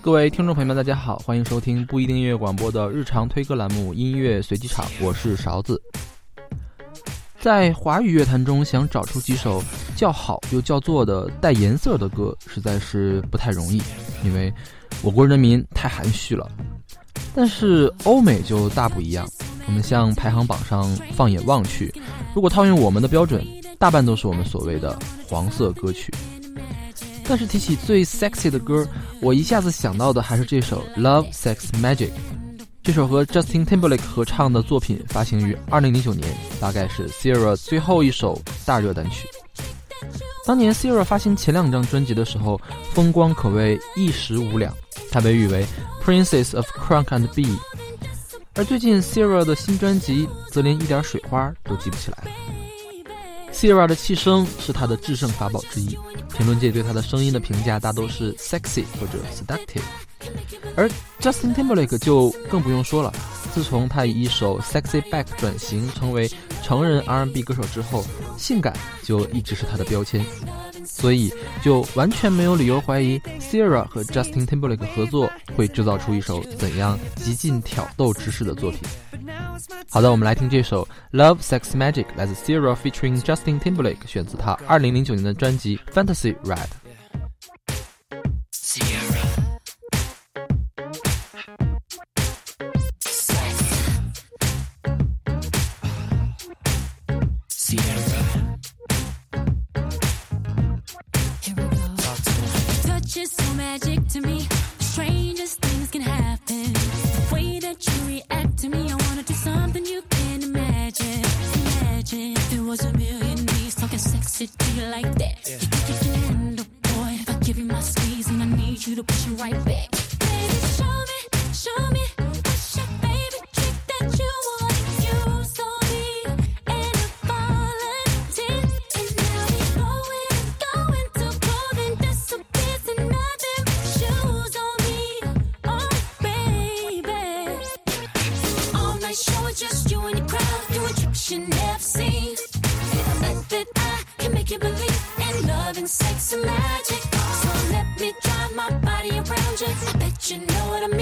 各位听众朋友们，大家好，欢迎收听不一定音乐广播的日常推歌栏目《音乐随机场》，我是勺子。在华语乐坛中，想找出几首叫好又叫座的带颜色的歌，实在是不太容易，因为我国人民太含蓄了。但是欧美就大不一样，我们向排行榜上放眼望去，如果套用我们的标准，大半都是我们所谓的黄色歌曲。但是提起最 sexy 的歌，我一下子想到的还是这首《Love Sex Magic》。这首和 Justin Timberlake 合唱的作品发行于2009年，大概是 Sierra 最后一首大热单曲。当年 Sierra 发行前两张专辑的时候，风光可谓一时无两，她被誉为 Princess of Crunk and B。而最近 Sierra 的新专辑则连一点水花都记不起来了。Sierra 的气声是她的制胜法宝之一。评论界对他的声音的评价大都是 sexy 或者 seductive，而 Justin Timberlake 就更不用说了。自从他以一首 Sexy Back 转型成为成人 R&B 歌手之后，性感就一直是他的标签，所以就完全没有理由怀疑 Sierra 和 Justin Timberlake 合作会制造出一首怎样极尽挑逗之势的作品。好的，我们来听这首《Love Sex Magic》，来自 Ciara featuring Justin Timberlake，选自他二零零九年的专辑《Fantasy Ride》。Just so magic to me. Strangest things can happen. Rap》。you. me. I wanna do something you can imagine. Imagine there was a million knees talking sexy to you like that. Yeah. You think you can handle, boy? If I give you my squeezing I need you in the crowd doing tricks you never seen. Bet that I can make you believe in love and sex and magic. So let me drive my body around you. I bet you know what I mean.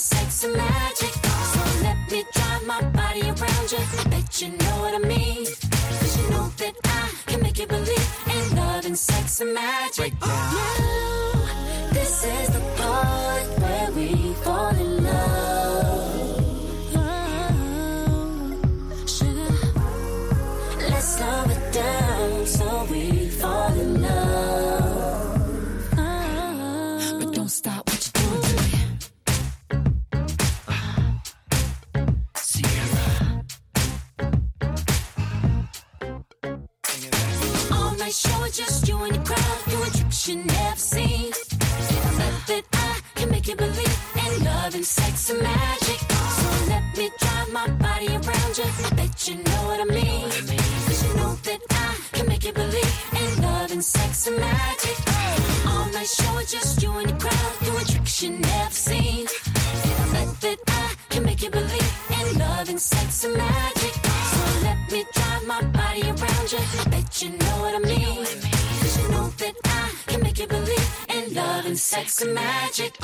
Sex and magic. So let me drive my body around you. I bet you know what I mean. Cause you know that I can make you believe in love and sex and magic. Now, this is the part where we fall in just you and your crowd doing tricks you never seen. I bet that I can make you believe in love and sex and magic. So let me drive my body around you. I bet you know what I mean. Cause you know that I can make you believe in love and sex and magic. All night show, just you and your crowd doing tricks you never seen. I bet that I can make you believe in love and sex and magic. I bet you know what I mean. Cause you know that I can make you believe in love and sex and magic.